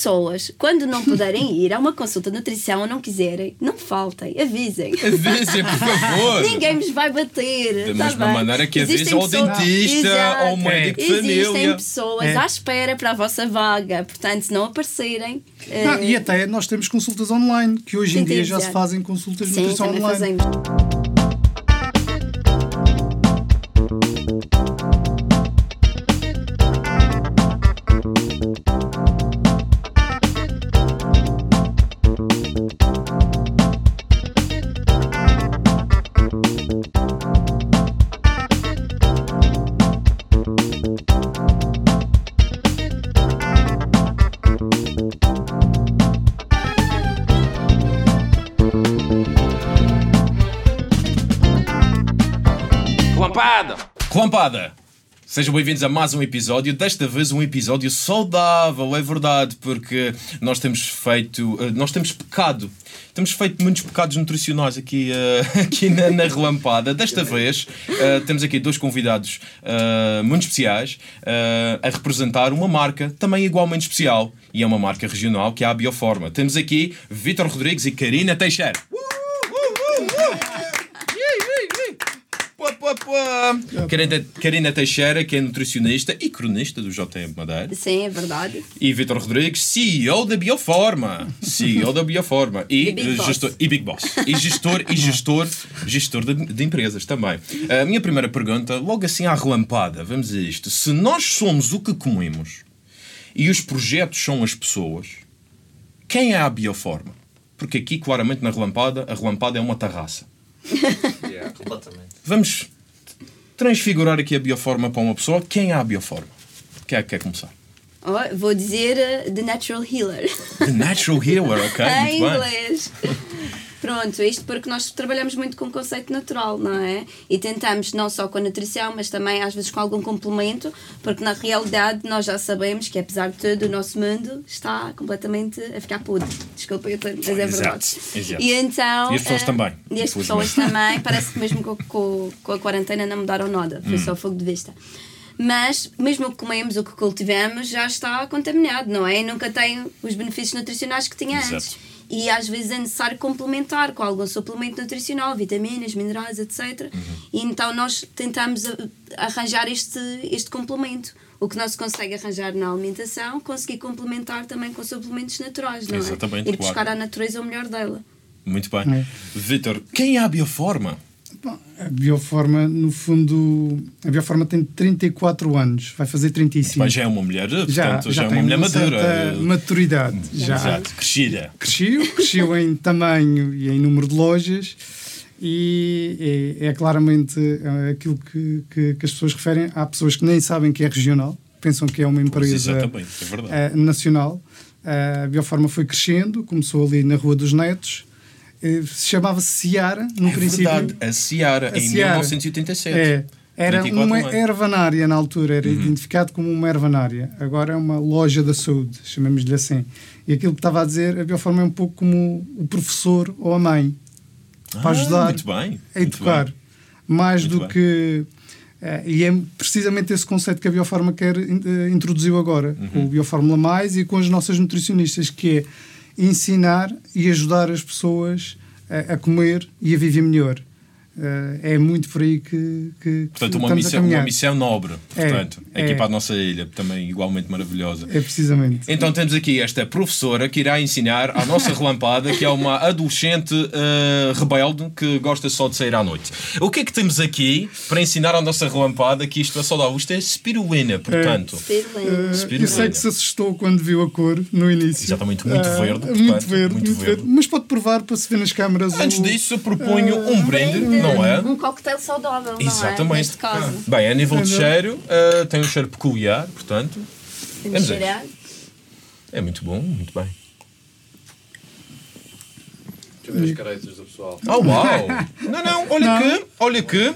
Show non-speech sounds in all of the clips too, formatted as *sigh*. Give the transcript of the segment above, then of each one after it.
pessoas, quando não puderem ir a uma consulta de nutrição ou não quiserem, não faltem, avisem. Avisem, por favor. Ninguém vos vai bater. Da tá mesma bem? maneira que Existem avisa ao dentista, Exato. ao médico de Existem família. pessoas É. à espera para a vossa vaga, portanto, se não aparecerem. eh, Não, e até nós temos consultas online, que hoje em dia já se fazem consultas de Sim, nutrição online. fazemos. Relampada! Sejam bem-vindos a mais um episódio. Desta vez um episódio saudável, é verdade, porque nós temos feito, eh, nós temos pecado. Temos feito muitos pecados nutricionais aqui, eh, *laughs* aqui na, na Relampada. Desta vez eh, temos aqui dois convidados muito especiais a representar uma marca também igualmente especial. E é uma marca regional que é a Bioforma. Temos aqui Vítor Rodrigues e Karina Teixeira. Pá, pá, pá. Karina, Karina Teixeira, que é nutricionista e cronista do JM Madeira. Sim, é verdade. E Vitor Rodrigues, CEO da Bioforma. CEO da Bioforma. E, E Big eh, Boss. gestor, e Big Boss. E gestor, e gestor, gestor de, de empresas também. A minha primeira pergunta, logo assim à relampada, vamos a isto. Se nós somos o que comemos e os projetos são as pessoas, quem é a Bioforma? Porque aqui, claramente, na relampada, a relampada é uma terraça. *laughs* Yeah, completamente. Vamos transfigurar aqui a bioforma para uma pessoa. Quem é a bioforma? Quem é que quer começar? Oh, vou dizer eh, The Natural Healer. The Natural Healer, ok? em *laughs* Muito bem. inglês. *laughs* Pronto, isto porque nós trabalhamos muito com conceito natural, não é? E tentamos não só com a nutrição, mas também às vezes com algum complemento, porque na realidade nós já sabemos que apesar de tudo o nosso mundo está completamente a ficar podre. Desculpa, eu mas é verdade. Exato, exato. E então. E as pessoas eh, também, E as pessoas também, parece que mesmo com, com, com a quarentena não mudaram nada, Hum. foi só fogo de vista. Mas, mesmo o que comemos, o que cultivamos, já está contaminado, não é? E nunca tem os benefícios nutricionais que tinha Exato. antes. E às vezes é necessário complementar com algum suplemento nutricional, vitaminas, minerais, etc. Uhum. E então nós tentamos a- arranjar este, este complemento. O que não se consegue arranjar na alimentação, conseguir complementar também com suplementos naturais, não é? Exatamente, Ir buscar claro. à natureza o melhor dela. Muito bem. É. Vitor, quem é a bioforma? A Bioforma, no fundo, a Bioforma tem 34 anos, vai fazer 35. Mas já é uma mulher, portanto, já, é uma mulher madura. certa maturidade. Já Exato, crescida. cresceu, cresceu em tamanho e em número de lojas e é, é claramente eh, aquilo que, que, que as pessoas referem. Há pessoas que nem sabem que é regional, pensam que é uma empresa exatamente, é eh, nacional. A Bioforma foi crescendo, começou ali na Rua dos Netos, chamava-se Ciara, no é princípio. verdade, a Ciara, A em Ciara. 1987. É. Era 24 uma anos. ervanária na altura, Uhum. era identificado como uma ervanária. Agora é uma loja da saúde, chamemos-lhe assim. E aquilo que estava a dizer, a Bioforma é um pouco como o professor ou a mãe, para Ah, ajudar Muito bem. a educar. bem. Mais Muito do bem. que. eh, e é precisamente esse conceito que a Bioforma quer, eh, introduziu agora, Uhum. com o Biofórmula Mais e com as nossas nutricionistas, que é ensinar e ajudar as pessoas a, a comer e a viver melhor. Eh, é muito por aí que, que Portanto, uma missão, uma missão nobre, É, portanto, é. aqui para a nossa ilha, também igualmente maravilhosa. É precisamente. Então temos aqui esta professora que irá ensinar à nossa *laughs* relampada, que é uma adolescente eh, rebelde que gosta só de sair à noite. O que é que temos aqui para ensinar à nossa relampada que isto é saudável? Isto é spirulina, portanto. Spirulina. Eh, Spirulina. eu sei que se assustou quando viu a cor no início. Exatamente, muito Ah, verde, muito portanto, verde, muito muito, verde. verde. Mas pode provar para se ver nas câmaras. Antes o- disso, eu proponho um brinde, não é? Um coquetel saudável, não é? Exatamente. Neste caso. Bem, a nível de cheiro, eh, tem um cheiro peculiar, portanto. Ver. cheirar. É muito bom, muito bem. Deixa eu ver as caretas do pessoal. Oh, uau! Não, não, olha que, olha que.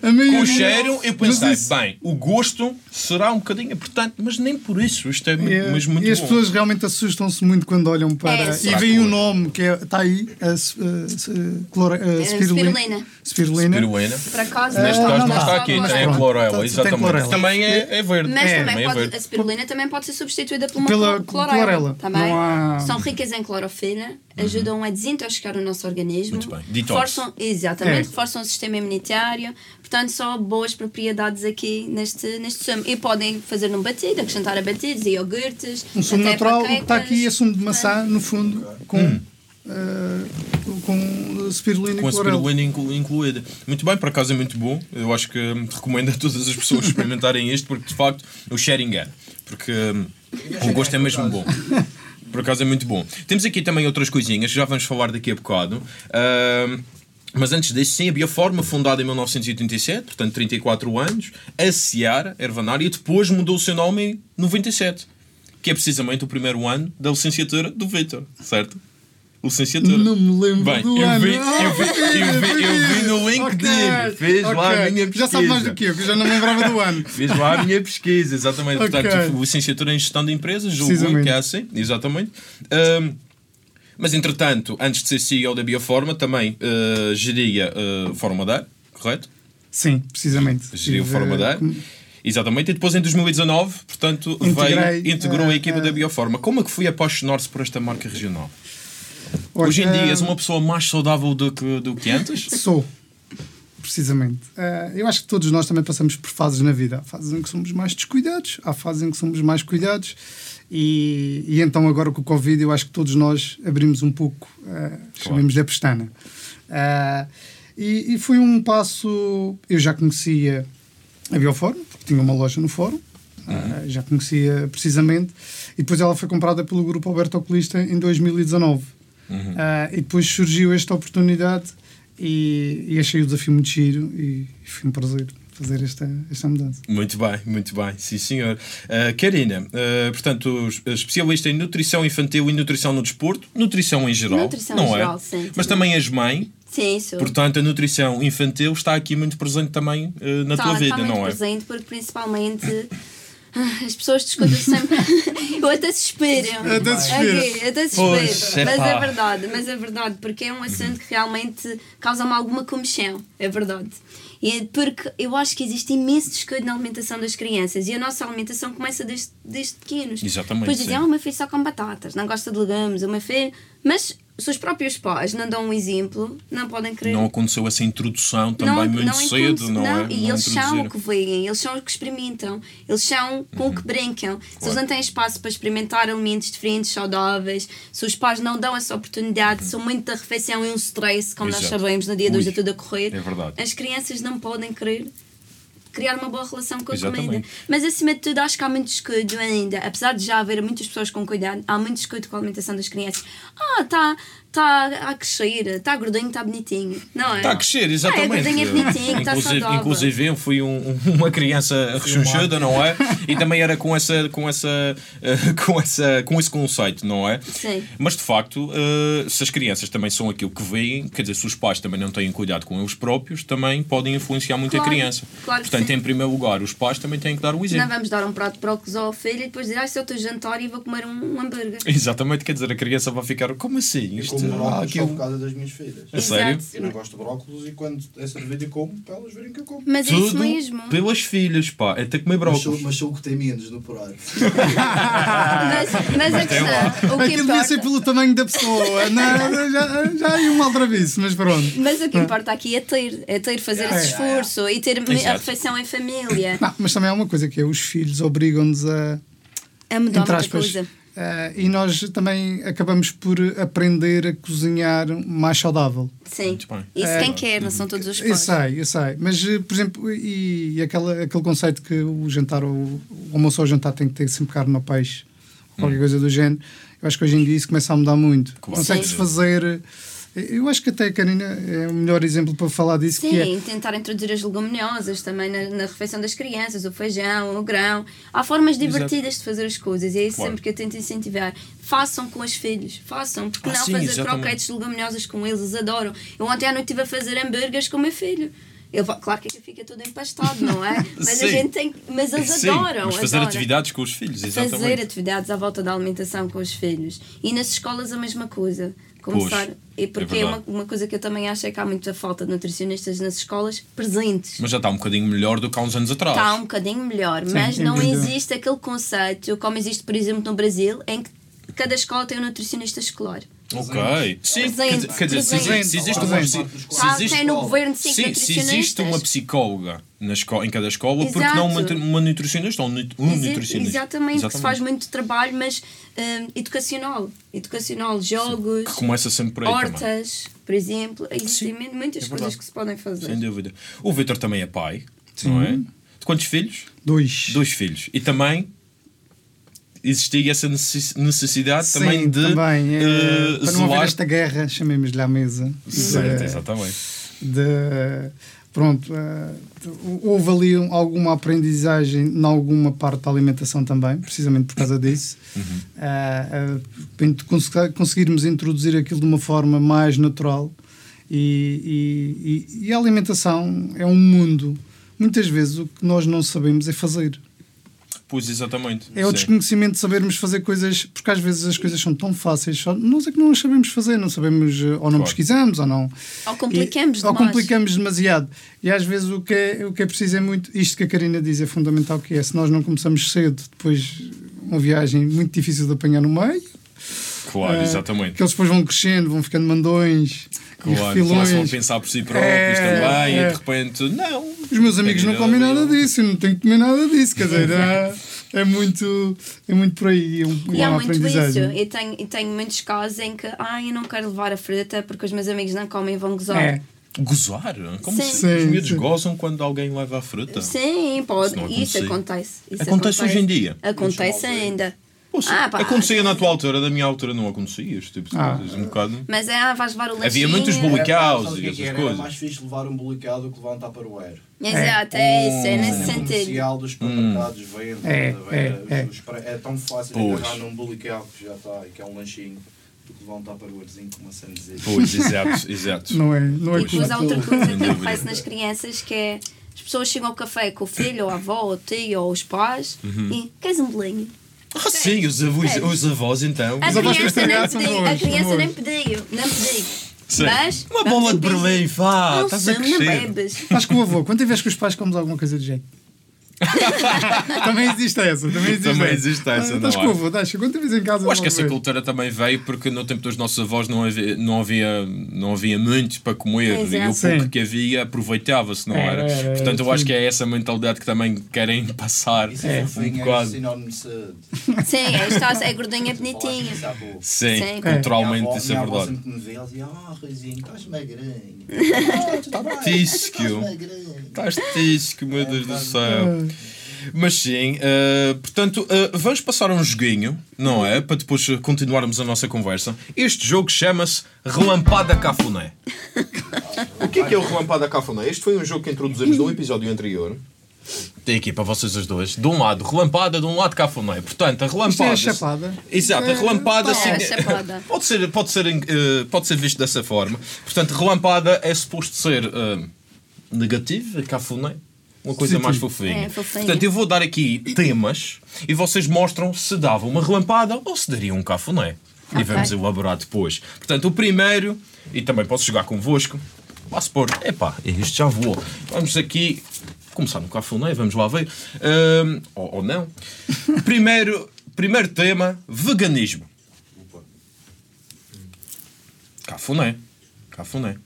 Com o cheiro, eu pensei, isso- bem, o gosto será um bocadinho importante, mas nem por isso. Isto é, mu- É, mas muito e as bom. pessoas realmente assustam-se muito quando olham para. É, e veem o nome que está aí, a, a, a a spirulina. spirulina. Spirulina. Piruena. Por acaso, Neste Ah, caso não, está aqui, tem a clorela, Tem exatamente. clorela. Também é, é verde. Mas É. também é pode, verde. a spirulina também pode ser substituída por uma Pela clor- clorela. clorela. Também. Não há- São ricas em clorofila, ajudam a desintoxicar o nosso organismo. Muito bem. Detox. Reforçam, exatamente, É. reforçam o sistema imunitário. Portanto, só boas propriedades aqui neste, neste sumo. E podem fazer num batido, acrescentar a batidos e iogurtes. Um sumo natural, está aqui é sumo de maçã, no fundo, com, Hum. eh, com spirulina Com a spirulina inclu- incluída. Muito bem, por acaso é muito bom. Eu acho que hum, recomendo a todas as pessoas experimentarem *laughs* isto, porque de facto o share engana. Porque hum, o gosto é mesmo bom. Por acaso é muito bom. Temos aqui também outras coisinhas, já vamos falar daqui a bocado. Hum, mas antes disso, sim, a Bioforma, fundada em 1987, portanto 34 anos, a Seara, Ervanar, e depois mudou o seu nome em 97, que é precisamente o primeiro ano da licenciatura do Vitor, certo? Licenciatura. Não me lembro Bem, do eu ano. vi, eu vi, eu vi, eu vi *laughs* no LinkedIn, Ok, fez lá a minha pesquisa. Já sabe mais do que eu, que eu já não me lembrava do ano. *laughs* Fiz lá a minha pesquisa, exatamente. Ok. Portanto, licenciatura em gestão de empresas, julgo que é assim, exatamente. Ahm, mas entretanto, antes de ser CEO da Bioforma, também ah, geria uh, Forma Dar, correto? Sim, precisamente. Geria o Tive, Forma Dar. eh, Exatamente, e depois em 2019, portanto, Integrei, veio, integrou a eh, equipa eh, da Bioforma. Como é que foi apaixonar-se por esta marca regional? Hoje em dia eh, és uma pessoa mais saudável do que, do que antes? Sou, precisamente. Eh, eu acho que todos nós também passamos por fases na vida. Há fases em que somos mais descuidados, há fases em que somos mais cuidados. E, e então, agora com o Covid, eu acho que todos nós abrimos um pouco, uh, chamemos-lhe a pestana. Eh, e, e foi um passo. Eu já conhecia a Bioform, porque tinha uma loja no fórum. eh, já conhecia precisamente. E depois ela foi comprada pelo grupo Alberto Oculista em 2019. Ah, e depois surgiu esta oportunidade e, e achei o desafio muito giro e, foi um prazer fazer esta, esta mudança. Muito bem, muito bem, sim senhor. Uh, Karina, uh, portanto, especialista em nutrição infantil e nutrição no desporto, nutrição em geral, Nutrição não em é? geral, sim, Mas também és mãe, Sim, sou. portanto a nutrição infantil está aqui muito presente também uh, na Tá- tua vida, não é? presente porque principalmente ah, as pessoas discutem sempre. *laughs* Eu até suspiro. Ok, até Pois, suspiro. é Mas é verdade, mas é verdade, porque é um assunto que realmente causa-me alguma comichão. É verdade. Porque eu acho que existe imenso descuido na alimentação das crianças e a nossa alimentação começa desde, desde pequenos. Exatamente, Depois dizem, ah, o meu filho só come batatas, não gosta de legumes, o meu filho. Mas os próprios pais não dão um exemplo, não podem querer Não aconteceu essa introdução também muito cedo, introdu- não, é? E Não eles são o que veem, eles são o que experimentam, eles são com Uhum. o que brincam. Se eles não têm espaço para experimentar alimentos diferentes, saudáveis, se os pais não dão essa oportunidade, são muito da refeição e um stress, como nós Uhum. Exato. sabemos, no dia de hoje é tudo a correr, é verdade. as crianças não podem querer criar uma boa relação com a Exatamente. comida. Mas acima de tudo, acho que há muito descuido ainda. Apesar de já haver muitas pessoas com cuidado, há muito descuido com a alimentação das crianças. Ah, está tá a crescer, está gordinho, está bonitinho. Não é? Está a crescer, exatamente. Ah, é gordinho, é bonitinho, está inclusive, inclusive eu fui um- um- uma criança rechonchuda, não é? E também era com essa, com essa, eh, com essa, com esse conceito, não é? Sim. Mas de facto, eh, se as crianças também são aquilo que veem, quer dizer, se os pais também não têm cuidado com eles próprios, também podem influenciar muito Claro, a criança. claro que Portanto, sim. em primeiro lugar, os pais também têm que dar o Não exemplo. vamos dar um prato de brócolis ao filho e depois dizer, ah, esse é o teu jantar e vou comer um, hambúrguer. Exatamente, quer dizer, a criança vai ficar, como assim? Isto, como brócolis só por causa das minhas filhas. A sério? Eu não gosto de brócolis e quando é cerveja eu como, para elas verem que eu como. Mas é isso Tudo mesmo. pelas filhas, pá, é ter que comer Mas sou, brócolis. mas sou o que tem menos no horário. Mas, mas a questão, o que Aquilo devia ser importa, pelo tamanho da pessoa. Não, já, já há um aldrabice, mas pronto. mas o que importa aqui é ter, é ter, fazer esse esforço e ter a Exato. refeição em família. Não, mas também há uma coisa que é os filhos obrigam-nos a. A mudar muita coisa. Eh, e nós também acabamos por aprender a cozinhar mais saudável. Sim. Muito bem. Isso É. quem quer, não são todos os Eu pais. sei, eu sei. Mas, eh, por exemplo, e, e aquela, aquele conceito que o jantar, o, o almoço ou o jantar tem que ter sempre carne ou peixe, ou qualquer coisa do género, eu acho que hoje em dia isso começa a mudar muito. Consegue-se fazer. Eu acho que até a Karina é o melhor exemplo para falar disso, que é Sim, tentar introduzir as leguminosas também na, na refeição das crianças, o feijão, o grão. Há formas divertidas de fazer as coisas e é isso Claro. sempre que eu tento incentivar. Façam com os filhos, façam, porque Ah, não sim, fazer exatamente. croquetes de leguminosas com eles, eles adoram. Eu ontem à noite estive a fazer hambúrgueres com o meu filho. Eu, vou- claro que fica tudo empastado, não é? *laughs* Mas a Sim. gente tem. Mas eles Sim, adoram. mas fazer adoram. atividades com os filhos, exatamente. Fazer atividades à volta da alimentação com os filhos. E nas escolas a mesma coisa. Começar. Pois, e porque é é uma, uma coisa que eu também acho é que há muita falta de nutricionistas nas escolas presentes. Mas já está um bocadinho melhor do que há uns anos atrás. Está um bocadinho melhor, mas sem não existe aquele conceito, como existe, por exemplo, no Brasil, em que cada escola tem um nutricionista escolar. Ok. Sim, quer dizer, quer dizer, se presente. existe, se existe uma se Tá, existe- no governo Sim, se existe uma psicóloga na escola, em cada escola, porque não uma, Exato. uma nutricionista ou um um nutricionista? Exatamente, que se faz muito trabalho, mas hum, educacional. Educacional, jogos, Que começa sempre por aí também. hortas, por exemplo. Existem muitas é coisas que se podem fazer. Sem dúvida. O Vitor também é pai, não é? De quantos filhos? Dois. Dois filhos. E também existia essa necess- necessidade Sim, também de também, é, eh, para não haver zelar- esta guerra, chamemos-lhe à mesa. Certo, de- exatamente. de pronto eh, houve ali um- alguma aprendizagem em alguma parte da alimentação também precisamente por causa disso Uhum. Cons- conseguirmos introduzir aquilo de uma forma mais natural e, e- e- e a alimentação é um mundo muitas vezes o que nós não sabemos é fazer Pois, exatamente. é o desconhecimento de sabermos fazer coisas, porque às vezes as coisas são tão fáceis, só nós é que não as sabemos fazer, não sabemos, eh, ou não Claro. pesquisamos, ou não. Ou complicamos E- Ou complicamos demasiado. E às vezes o que, é, o que é preciso é muito, isto que a Karina diz é fundamental, que é, se nós não começamos cedo, depois uma viagem muito difícil de apanhar no meio, Claro, eh, exatamente. que eles depois vão crescendo, vão ficando mandões, e Claro, começam a pensar por si próprios É, também é. e de repente, não. Os meus amigos não comem nada disso, eu não tenho que comer nada disso, quer dizer, é, é muito, é muito por aí, é, um, E é há uma muito isso. aprendizagem. E tenho, e tenho muitos casos em que ai, eu não quero levar a fruta porque os meus amigos não comem e vão gozar. É. Gozar? Como Sim. se os Sim, miúdos gozam quando alguém leva a fruta? Sim, pode. Isso não Isso acontece. Isso Acontece hoje em dia? Acontece ainda. Poxa, Ah, pá. acontecia na tua altura, da minha altura não acontecia este tipo de Ah. coisas, um bocado. Mas é, ah, vais levar o lanchinho. Havia muitos sabe o e é essas era? coisas. Era mais fixe levar um bulicado do que levar um tupperware. Exato, é isso, é Hum. nesse O sentido. comercial dos supermercados vende. É, estás a ver? é, é. Os é tão fácil Pois. agarrar num bulicado que já está e que é um lanchinho do que levar um tupperwarezinho com uma sandezinha. Pois, exato, *laughs* exato. Não é, não é E depois há outra coisa que acontece nas crianças que é as pessoas chegam ao café com o filho, ou a avó, ou o tio, ou os pais Uhum. e queres um bolinho? Ah, sim, os avós, É. os avós então. A Os avós criança, que nem estragaram pediu, a criança nem pediu, não pediu. Sim. Mas Uma bola de Berlim, vá, Não, estás a são, não crescer. bebes. Estás com o avô. Quantas vezes com os pais comes alguma coisa de jeito? *laughs* também existe essa. Também existe, Também essa. existe essa, Ah, Estás é? avô, estás. Quantas vezes em casa? Eu acho que essa cultura também veio porque no tempo dos nossos avós não havia, não havia, não havia muito para comer e o pouco que havia aproveitava-se, não Era, era? era, Portanto, eu sim. acho que é essa mentalidade que também querem passar. Isso é, um fofinho, é bocado. sinónimo de. *laughs* Sim, é, está, é gordinha bonitinha. Sim, Sim. culturalmente avó- isso é verdade. sempre me vê, ela dizia: Ah, estás magrinho. *laughs* Tá tisco. Estás tisco, meu Deus do céu. Mas sim, eh, portanto, eh, vamos passar a um joguinho, não é? Para depois eh, continuarmos a nossa conversa. Este jogo chama-se Relampada Cafuné. o que é que é o Relampada Cafuné? Este foi um jogo que introduzimos no episódio anterior. Tem aqui para vocês as duas. De um lado, relampada, de um lado, cafuné. Portanto, a Isto é relampada. a chapada. Exato, a relampada. É, sim, a chapada. *laughs* Pode ser, pode, ser, pode ser visto dessa forma. Portanto, relampada é suposto ser negativo, cafuné. Uma coisa Positivo. mais fofinha. É, fofinha. Portanto, eu vou dar aqui temas e vocês mostram se dava uma relampada ou se daria um cafuné. E Ok. vamos elaborar depois. Portanto, o primeiro, e também posso jogar convosco, posso pôr, epá, este já voou. Vamos aqui começar no cafuné, vamos lá ver. Ahm, ou, ou não. *laughs* primeiro, primeiro tema, veganismo. Cafuné. Cafuné.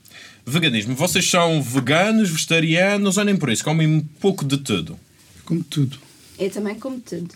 Veganismo. Vocês são veganos, vegetarianos ou nem por isso? Comem um pouco de tudo. Como tudo. Eu também como tudo.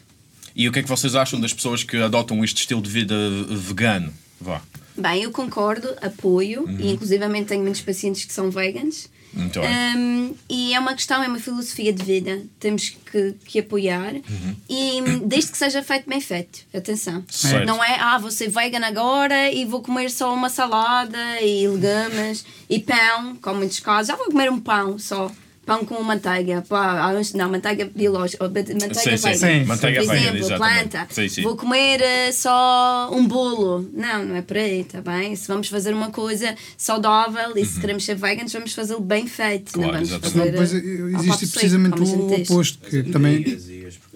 E o que é que vocês acham das pessoas que adotam este estilo de vida vegano? Vá. Bem, eu concordo, apoio, Uhum. e inclusivamente tenho muitos pacientes que são veganos. Muito bem. Um, e é uma questão, é uma filosofia de vida. Temos que, que apoiar Uhum. e desde que seja feito bem feito. Atenção. Certo. Não é, ah, vou ser vegan agora e vou comer só uma salada e legumes e pão, como muitos casos. Ah, vou comer um pão só. Pão com manteiga, pá, não, manteiga biológica, manteiga Sim, sim, vegan. Sim, Manteiga Por exemplo, planta. Sim, sim. Vou comer eh, só um bolo. Não, não é por aí, está bem? Se vamos fazer uma coisa saudável e se queremos ser veganos, vamos fazê-lo bem feito. Uhum. Claro, não vamos exatamente. Fazer. depois eh, ao existe precisamente o oposto, que também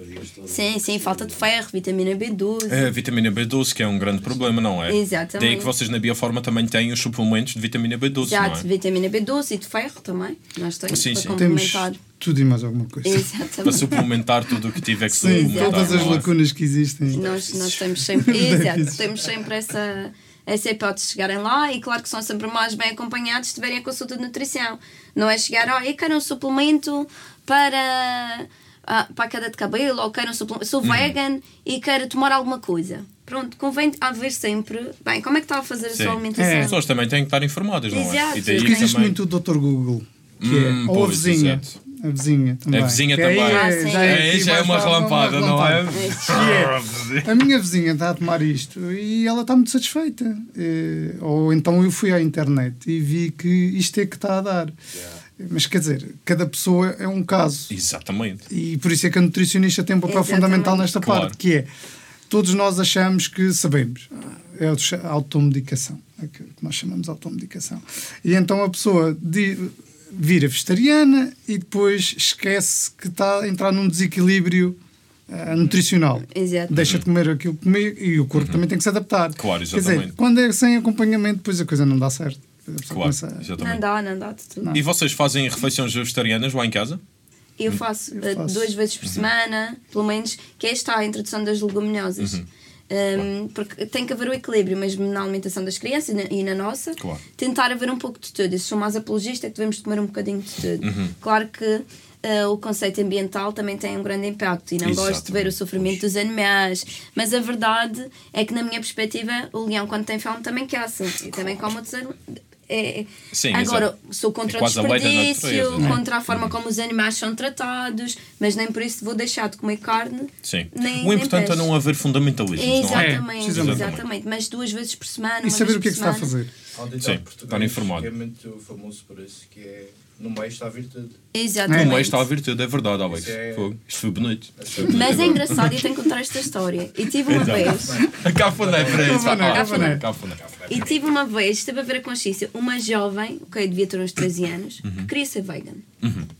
porcarias todas. Sim, sim, falta de ferro, vitamina B12. A vitamina B12, que é um grande problema, não é? Exatamente. Daí que vocês na Bioforma também têm os suplementos de vitamina B12, Exato, não é? vitamina B12 e de ferro também. Nós temos Sim, para sim. temos complementar. tudo e mais alguma coisa. Para Exatamente. suplementar tudo o que tiver que Sim, suplementar. todas as é? lacunas que existem. Nós, nós temos sempre, *laughs* exato, temos sempre essa, essa hipótese de chegarem lá e claro que são sempre mais bem acompanhados se tiverem a consulta de nutrição. Não é chegar, ó, eu quero um suplemento para, ah, para a queda de cabelo ou quero suplemento, sou vegan e quero tomar alguma coisa. Pronto, convém haver sempre, bem, como é que está a fazer a Sim. sua alimentação? É. As pessoas também têm que estar informadas, não é? Exato. E daí Porque existe também... muito o Dr. Google, que Hum, é, ou a vizinha. exato. A vizinha também. A vizinha Que aí também. Ah, sim. É, já é mais uma relampada, não é? *laughs* A minha vizinha está a tomar isto e ela está muito satisfeita. Eh, Ou então eu fui à internet e vi que isto é que está a dar. Mas quer dizer, cada pessoa é um caso. Exatamente. E por isso é que a nutricionista tem um papel Exatamente. fundamental nesta Claro. parte, que é todos nós achamos que sabemos. É a automedicação, é que nós chamamos de automedicação. E então a pessoa vira vegetariana e depois esquece que está a entrar num desequilíbrio ah, nutricional. Exato. Deixa de comer aquilo que comia e o corpo também tem que se adaptar. Uhum. Claro, Quer dizer, exatamente. quando é sem acompanhamento, depois a coisa não dá certo. Claro, a- Não exatamente. dá, não dá de tudo. E vocês fazem refeições vegetarianas lá em casa? Eu faço, Eu eh, faço. duas vezes por semana, pelo menos, que é esta a introdução das leguminosas. Um, porque tem que haver o equilíbrio mesmo na alimentação das crianças e na, e na nossa. Claro. Tentar haver um pouco de tudo. Eu sou mais apologista que devemos comer um bocadinho de tudo. Claro que eh, o conceito ambiental também tem um grande impacto e não gosto de ver o Exatamente. sofrimento dos animais. Mas a verdade é que, na minha perspectiva, o leão, quando tem fome, também caça e também come outros animais. É, Sim, Agora, exato. sou contra É o a desperdício, natureza, é? contra a forma como os animais são tratados, mas nem por isso vou deixar de comer carne. Sim. Nem, o importante nem é não haver fundamentalismos, não é? Exatamente, exatamente. Mas duas vezes por semana. E saber o que é que se está a fazer. Um Sim, estar informado. É muito famoso por isso, que é no meio está a virtude. Exatamente. No meio está a virtude, é verdade, Alex. Isso é- Fogo. Isto foi bonito. Isto foi bonito Mas é engraçado e eu tenho que contar esta história. E tive uma Então. vez, Cafuné para isso. E tive uma vez, esteve a ver a consciência, uma jovem, ok, devia ter uns 13 anos, Uhum. que queria ser vegan.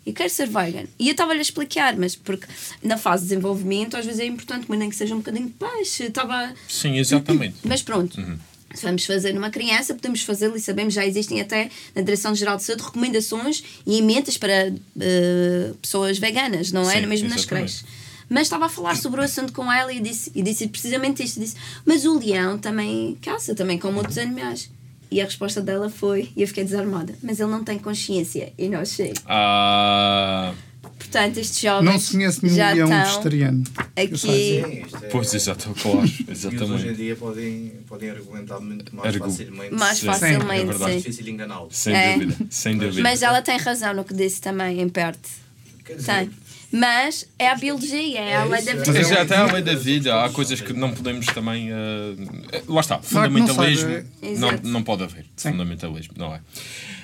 E quer ser vegan. E eu estava-lhe a explicar, mas porque na fase de desenvolvimento às vezes é importante, mas nem que seja um bocadinho de peixe. Estava Sim, exatamente. Mas pronto. Se vamos fazer numa criança, podemos fazê-lo e sabemos, já existem até na Direção-Geral de Saúde recomendações e emendas para eh, pessoas veganas, não é? Sim, Mesmo nas exatamente. creches. Mas estava a falar sobre o assunto com ela e disse, e disse precisamente isto: disse, Mas o leão também caça, também como outros animais. E a resposta dela foi, e eu fiquei desarmada, mas ele não tem consciência e nós sei. Ah, Portanto, estes jovens Não se conhece nenhum já leão vegetariano. aqui. Sim, isto é... pois, exato, claro. E eles hoje em Exatamente. dia podem, podem argumentar muito mais Argu- facilmente. Mais Sim, facilmente, é verdade. Sim. difícil enganá-los. Sem É. dúvida, sem dúvida. Mas ela tem razão no que disse também, em parte. Quer dizer, Tem. Mas é a biologia, é a É lei da vida. Mas é até à lei da vida, há coisas que não podemos também. eh, lá está, não fundamentalismo não, Exato. não pode haver. Sim. Fundamentalismo, não é?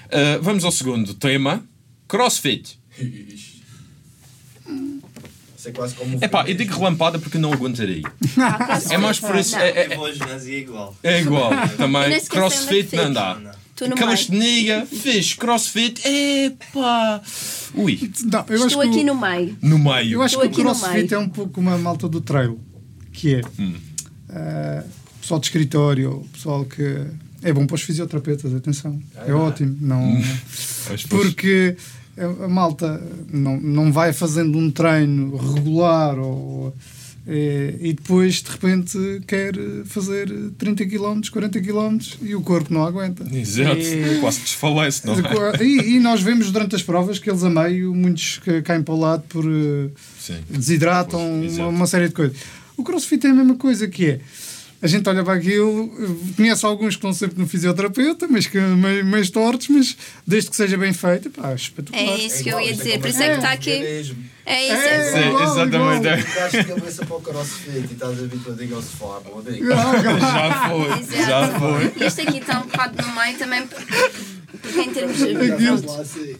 Eh, vamos ao segundo tema: crossfit. *laughs* Isso é quase como. o Epá, eu digo relampada porque não aguentarei. Ah, É mais por isso. É, é- e é igual. é igual. *laughs* Também. sei Crossfit é que não dá. no meio. Calistenia, fiz crossfit, epá! Ui, Não, eu acho Estou que aqui o- no meio. no meio. Eu acho Estou que o crossfit é um pouco uma malta do trail, que é Hum. ah, pessoal de escritório, pessoal que é bom para os fisioterapeutas, atenção, é ótimo, não, Pois, pois. porque a, a malta não, não vai fazendo um treino regular ou, eh, e depois de repente quer fazer 30 km, 40 km e o corpo não aguenta. Exato, E- quase desfalece, não é? e, e nós vemos durante as provas que eles a meio, muitos caem para o lado por eh, Sim. desidratam, Pois, uma, uma série de coisas. O crossfit é a mesma coisa que é. A gente olha para aquilo, conhece alguns que estão sempre no fisioterapeuta, mas que meio, meio tortos, mas desde que seja bem feito, pá, espetacular. É isso que eu igual, ia isto dizer, por isso é que está aqui. É isso. É, É, igual, exatamente. Estás de cabeça para o crossfit e estás habituadinho ao sofá, *laughs* Já foi, já foi. Isto aqui está um bocado no meio também, porque que em termos. Aquilo-. Lá, sim.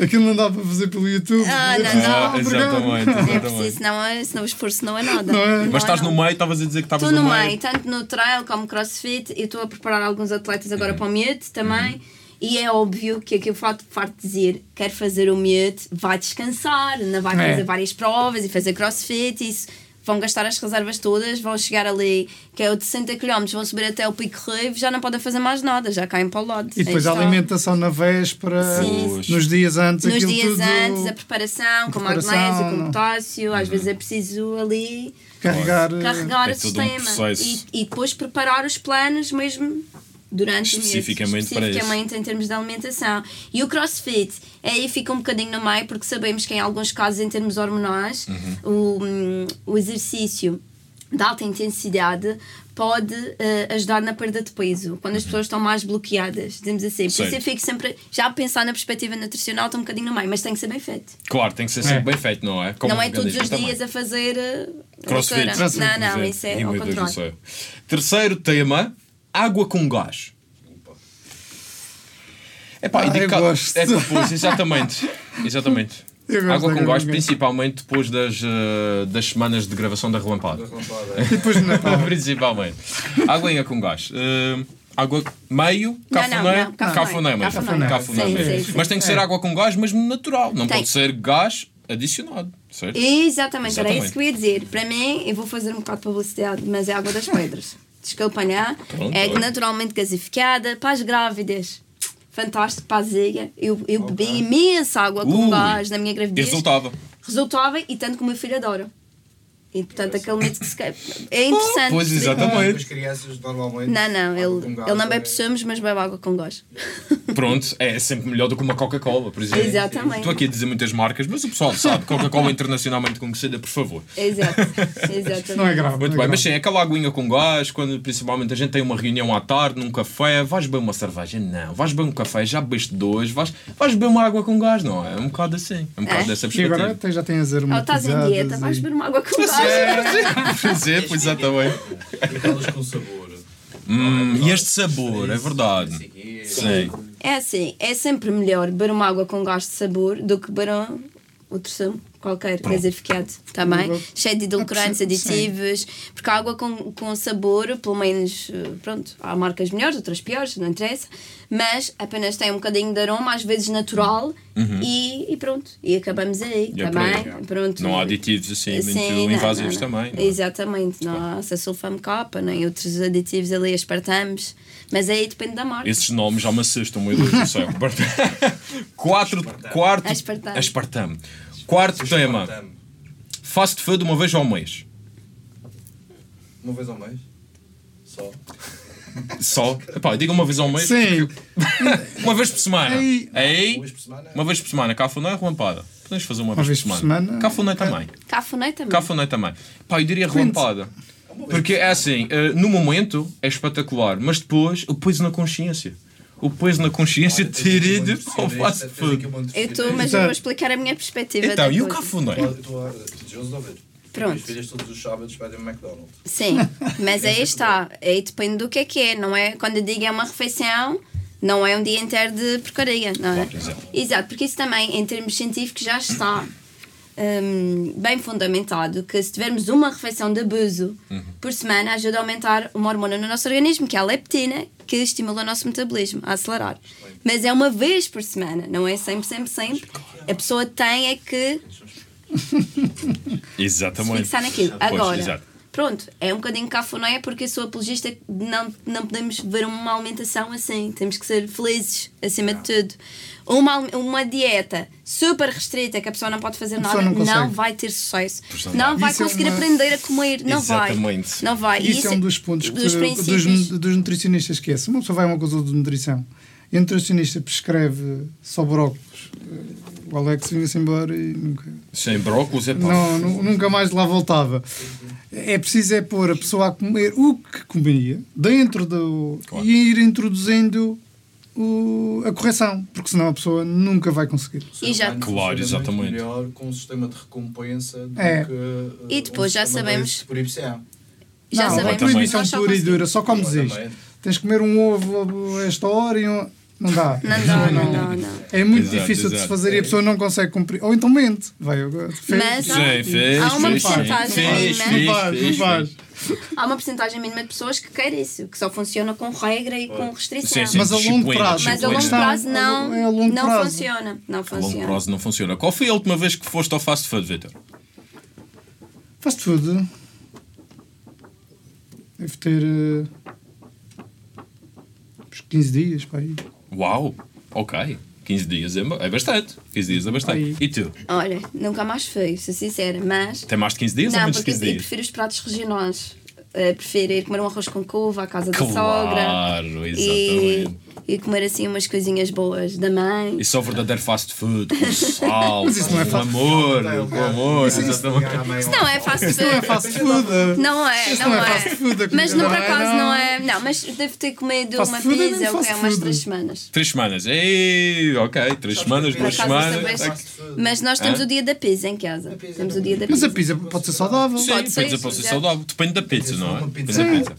Aquilo não dá para fazer pelo YouTube. Ah, não, É não. Ah, preciso- exatamente, É exatamente. preciso, senão, é- senão o esforço não é nada. Não é? Mas estás é no meio, estavas a dizer que estavas Estou no no meio. meio, tanto no trail como crossfit. Eu estou a preparar alguns atletas agora Uhum. para o Mute também. E é óbvio que aquilo farto, farto de dizer, quer fazer o Mute, vai descansar, não vai É. fazer várias provas e fazer crossfit. Isso. Vão gastar as reservas todas, vão chegar ali, que é o de 60 km, vão subir até o Pico Rave, já não podem fazer mais nada, já caem para o lado. E depois a alimentação na véspera, Sim. nos dias antes, Nos dias tudo antes, a preparação, com preparação, magnésio, com não. potássio, às vezes é preciso ali carregar. carregar É o um sistema processo. e, e depois preparar os planos mesmo durante Especificamente para isso. especificamente em termos de alimentação. E o crossfit aí fica um bocadinho no meio porque sabemos que em alguns casos em termos hormonais Uhum. o, hum, o exercício de alta intensidade pode eh, ajudar na perda de peso quando as pessoas estão mais bloqueadas, dizemos assim. Por isso eu fico sempre, já a pensar na perspectiva nutricional, estou um bocadinho no meio, mas tem que ser bem feito. Claro, tem que ser sempre É. bem feito, não é? Como não é todos os veganismo dias a fazer eh, Crossfit. Não, não, também. isso é ao contrário. Terceiro tema: água com gás. Ah, e eu cá- gosto. É, pois, exatamente. Exatamente. *laughs* Água com gás, principalmente depois das, eh, das semanas de gravação da relampada. Da relampada. E *laughs* depois do Natal. *laughs* principalmente. Água com gás. Eh, água meio, Não, cafuné, cafuné. Mas tem que ser É. água com gás mesmo natural. Não Tem. pode ser gás adicionado. Certo? Exatamente, era Exatamente. isso que eu ia dizer. Para mim, eu vou fazer um bocado de publicidade, mas é água das pedras. Não? Pronto, é naturalmente gasificada para as grávidas. Fantástico para a zeia. Eu, eu bebi imensa água com Ui. gás na minha gravidez. resultava. Resultava e tanto que o meu filho adora. E portanto, aquele mito que se quer. É *laughs* interessante. pois, exatamente. As crianças normalmente. Não, não, ele, ele não é- bebe sumos, mas bebe água com gás. Pronto, é sempre melhor do que uma Coca-Cola, por exemplo. Exatamente. Estou aqui a dizer muitas marcas, mas o pessoal sabe. Coca-Cola internacionalmente conhecida, por favor. Exato. *laughs* Exatamente. Não é grave. Muito não é bem, mas grave. sim, aquela aguinha com gás, quando principalmente a gente tem uma reunião à tarde, num café, vais beber uma cerveja? Não. Vais beber um café, já bebeste dois, vais, vais beber uma água com gás, não é? É um bocado assim. É um bocado É. dessa E perspectiva. agora até já tem as Ou estás em dieta, vais beber uma água com gás. Por exemplo, exatamente. Aquelas com sabor. Hum, e este sabor, é verdade. Sim. É assim, é sempre melhor beber uma água com gás de sabor do que beber outro sumo qualquer, gasificado, também, Pronto. cheio de edulcorantes, Sim. aditivos, porque a água com, com sabor, pelo menos, eh, pronto, há marcas melhores, outras piores, não interessa, mas apenas tem um bocadinho de aroma, às vezes natural, e, e pronto, e acabamos aí, Uhum. E é também, aí. pronto. Não há aditivos assim muito Sim, não, invasivos não, não. também. não é? Exatamente, não há sulfame capa, nem outros aditivos ali, aspartamos, mas aí depende da marca. Esses nomes já me assustam, meu Deus do céu. *laughs* Quatro, quarto, Aspartame. aspartame. Quarto tema: fast food uma vez ao mês. Uma vez ao mês? Só. Só? Epá, diga uma vez ao mês. Sim, Uma vez por semana. Ei. Ei, Uma vez por semana? uma vez por semana. Cafuné ou relampada? Podemos fazer uma, Uma vez, vez por por semana. semana. Cafuné também. Cafuné também. Cafuné também. Pá, eu diria relampada. Porque é assim, eh, no momento é espetacular, mas depois o peso na consciência. O peso na consciência de ter ido ao fast food. Eu estou, mas eu vou explicar a minha perspectiva. Então, e o cafuné? Pronto. Minhas filhas todos os sábados pedem McDonald's. Sim, mas aí está. Aí depende do que é que é. Não é quando eu digo é uma refeição, não é um dia inteiro de porcaria, não é? Claro, exato. Exato, porque isso também, em termos científicos, já está hum, bem fundamentado que se tivermos uma refeição de abuso Uhum. por semana, ajuda a aumentar uma hormona no nosso organismo, que é a leptina, que estimula o nosso metabolismo a acelerar. Mas é uma vez por semana, não é sempre, sempre, sempre. A pessoa tem é que *laughs* se Exatamente. fixar naquilo. Pois, Agora, exato. pronto, é um bocadinho cafuné porque eu sou apologista não, não podemos ver uma alimentação assim. Temos que ser felizes, acima de tudo. Uma, uma dieta super restrita que a pessoa não pode fazer nada não não, vai ter sucesso. Não Não vai. Isso é conseguir uma- aprender a comer. Não Exatamente. vai. Não vai. E Isso é um dos pontos que dos tu- dos, dos nutricionistas que é. Se uma pessoa vai a uma consulta de nutrição e o nutricionista prescreve só brócolis, eh, o Alex vinha-se embora e nunca, Sem brócolis é pá. não, nu- nunca mais lá voltava. É preciso é pôr a pessoa a comer o que comia dentro do. Claro. e ir introduzindo o- a correção, porque senão a pessoa nunca vai conseguir. E já- Claro, exatamente. melhor com um sistema de recompensa do É. que. uh, E depois um já sabemos- Por IPCA. Já não, sabemos a proibição pura e dura, só comes isto. Tens que comer um ovo a esta hora e um. Não dá. Não dá, não dá, não. É muito Exato, difícil de se exato. fazer e a pessoa não consegue cumprir. Ou então mente. Vai, fez. Mas há, Sim, fez, há uma fez, porcentagem fez, fez, Não faz, não fez, faz. Há uma porcentagem mínima de pessoas que quer isso, que só funciona com regra e com restrição. Sim, sim. Mas a longo prazo. Mas a longo prazo não, É a longo não prazo. funciona. Não A longo funciona. prazo não funciona. Qual foi a última vez que foste ao fast food, Vitor? Fast food. Deve ter. eh, uns 15 dias para aí. Uau! Ok. 15 dias é, é bastante. 15 dias é bastante. Aí. E tu? Olha, nunca mais fui, sou sincera, mas. Tem mais de 15 dias ou Não, menos de porque 15 eu dias? prefiro os pratos regionais. Uh, prefiro ir comer um arroz com couve à casa da sogra. Claro, exatamente. e comer assim umas coisinhas boas da mãe. Isso é o verdadeiro fast food, com *laughs* sal, Mas isso não é com fast amor, com amor, Isso exatamente. não é fast Isso não é food. fast food. Não é, Isso não, não é é. fast food, Mas não, não por é, acaso não. não é. Não, mas devo ter comido Fast uma food é pizza mesmo o que é fast umas food. três semanas. Três semanas. Ei, ok, três semanas, Por duas semanas. Mas nós temos o dia da pizza em casa. Temos o dia da Mas pizza. a pizza pode ser saudável. Sim, Pode ser, pode ser saudável. Depende da pizza, não é? Depende da pizza.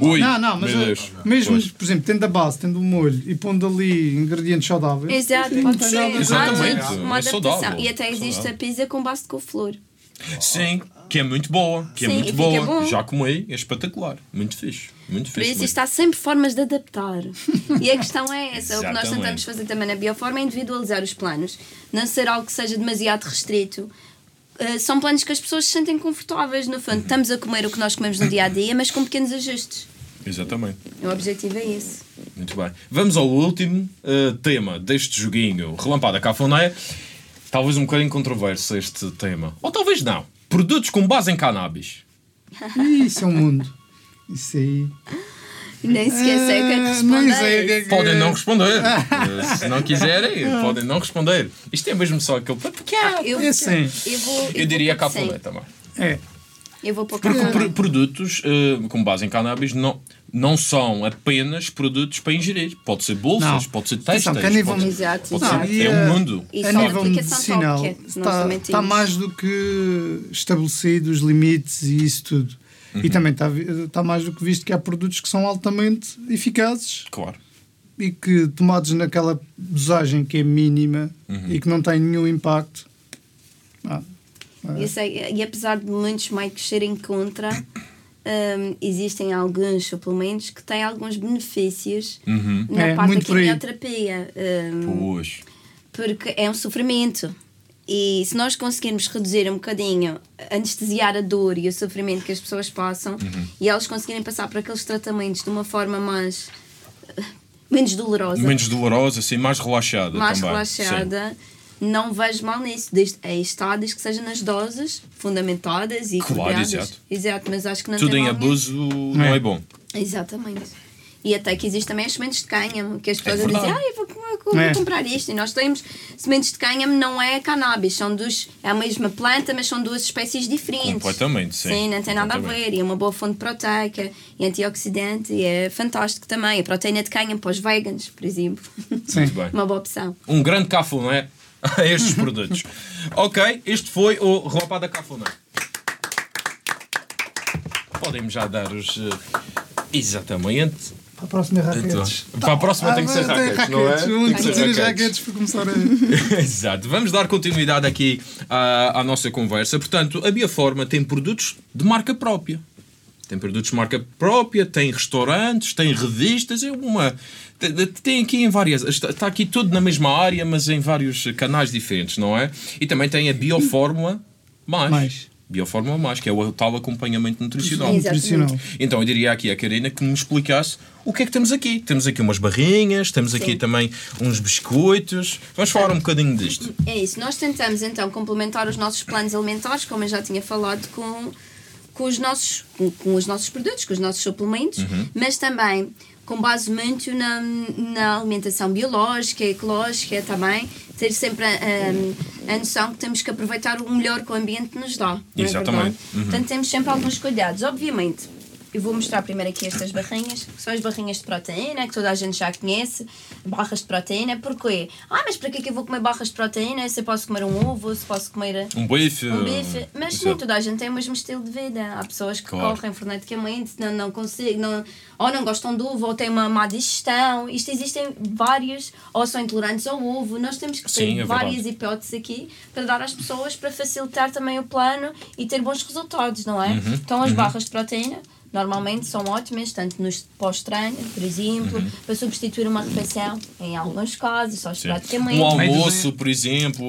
Ui, Não, não, mas mesmo, Pois. por exemplo, tendo a base, tendo o molho e pondo ali ingredientes saudáveis. Exato, pode ser. exatamente, Uma, é uma adaptação. saudável, E até existe saudável. a pizza com base de couve-flor. Sim, que é muito boa. Que é Sim, muito e fica boa. bom. Já comi, é espetacular. Muito fixe. Muito Por fixe. isso, há sempre formas de adaptar. E a questão é essa. O que nós tentamos fazer também na Bioforma é individualizar os planos. Não ser algo que seja demasiado restrito. Uh, são planos que as pessoas se sentem confortáveis, no fundo. Estamos a comer o que nós comemos no dia a dia, mas com pequenos ajustes. Exatamente. O objetivo é esse. Muito bem. Vamos ao último eh, tema deste joguinho Relampada Cafuné. Talvez um bocadinho controverso este tema. Ou talvez não. Produtos com base em cannabis. Isso é um mundo. Isso aí. Nem sequer sei o que é que Ah, responder. é Podem não responder. *laughs* Eh, Se não quiserem, podem não responder. Isto é mesmo só aquele. Ah, eu, É sim. eu, vou, eu, Eu diria sim. também. É. Eu vou pôr Porque pro- produtos eh, com base em cannabis não, não são apenas produtos para ingerir. Pode ser bolsas, Não. pode ser textos. nível- pode, Exato, pode exato. ser, E, é eh, um mundo. E a nível aplicação medicinal está, está mais do que estabelecido os limites e isso tudo. Uhum. E também está, está mais do que visto que há produtos que são altamente eficazes Claro. e que tomados naquela dosagem que é mínima Uhum. e que não tem nenhum impacto. Ah, sei, e apesar de muitos médicos serem contra, hum, existem alguns suplementos que têm alguns benefícios Uhum. na É, parte da quimioterapia. hum, Pois. porque é um sofrimento. E se nós conseguirmos reduzir um bocadinho, anestesiar a dor e o sofrimento que as pessoas passam Uhum. e elas conseguirem passar por aqueles tratamentos de uma forma mais. eh, menos dolorosa, Menos dolorosa, assim, mais relaxada mais também. relaxada, não vejo mal nisso. Desde, aí está, desde que seja nas doses fundamentadas e Claro, exato. Exato, mas acho que não Sim. Tudo em abuso não é bom. Exatamente. E até que existe também as sementes de cânhamo, que as pessoas É dizem, ah, eu vou, eu vou É. comprar isto. E nós temos sementes de cânhamo, não é cannabis, são dos, é a mesma planta, mas são duas espécies diferentes. Completamente, sim. Sim, não tem nada a ver. E é uma boa fonte proteica e antioxidante e é fantástico também. A proteína de cânhamo para os vegans, por exemplo. sim. Muito bem. uma boa opção. Um grande cafuné a *laughs* estes produtos. ok, este foi o Relampada Cafuné. Podem-me já dar os. eh, Exatamente. Para a próxima raquetes. Então, para a próxima tem que ser Ah, tem raquetes, não é? raquetes. Tem Vamos que ser raquetes. raquetes para começar a. *laughs* Exato. Vamos dar continuidade aqui à, à nossa conversa. Portanto, a Bioforma tem produtos de marca própria. Tem produtos de marca própria, tem restaurantes, tem revistas, é uma. tem- aqui em várias. Está, está aqui tudo na mesma área, mas em vários canais diferentes, não é? E também tem a Biofórmula Mais. Mais. Biofórmula Mais, que é o tal acompanhamento nutricional. Nutricional. Então eu diria aqui à Karina que me explicasse o que é que temos aqui. Temos aqui umas barrinhas, temos aqui Sim. também uns biscoitos. Vamos falar um bocadinho disto. É isso. Nós tentamos então complementar os nossos planos alimentares, como eu já tinha falado, com, com, os, nossos, com, com os nossos produtos, com os nossos suplementos, Uhum. mas também com base muito na, na alimentação biológica, ecológica também, ter sempre a, a, a noção que temos que aproveitar o melhor que o ambiente nos dá. é Exatamente. verdade? Uhum. Portanto, temos sempre alguns cuidados. Obviamente, eu vou mostrar primeiro aqui estas barrinhas, que são as barrinhas de proteína, que toda a gente já conhece, barras de proteína. Porquê? Ah, mas para que é que eu vou comer barras de proteína se eu posso comer um ovo, se posso comer Um bife. um bife? Mas Exato. nem toda a gente tem o mesmo estilo de vida. Há pessoas que Claro. correm freneticamente, não, não conseguem, não, ou não gostam do ovo, ou têm uma má digestão. Isto existem vários, ou são intolerantes ao ovo. Nós temos que ter Sim, é várias hipóteses aqui para dar às pessoas para facilitar também o plano e ter bons resultados, não é? Uhum, Então as barras de proteína normalmente são ótimas, tanto nos pós-treino, por exemplo, Uhum. para substituir uma refeição, em alguns casos, só Sim. esporadicamente. Um almoço, por exemplo,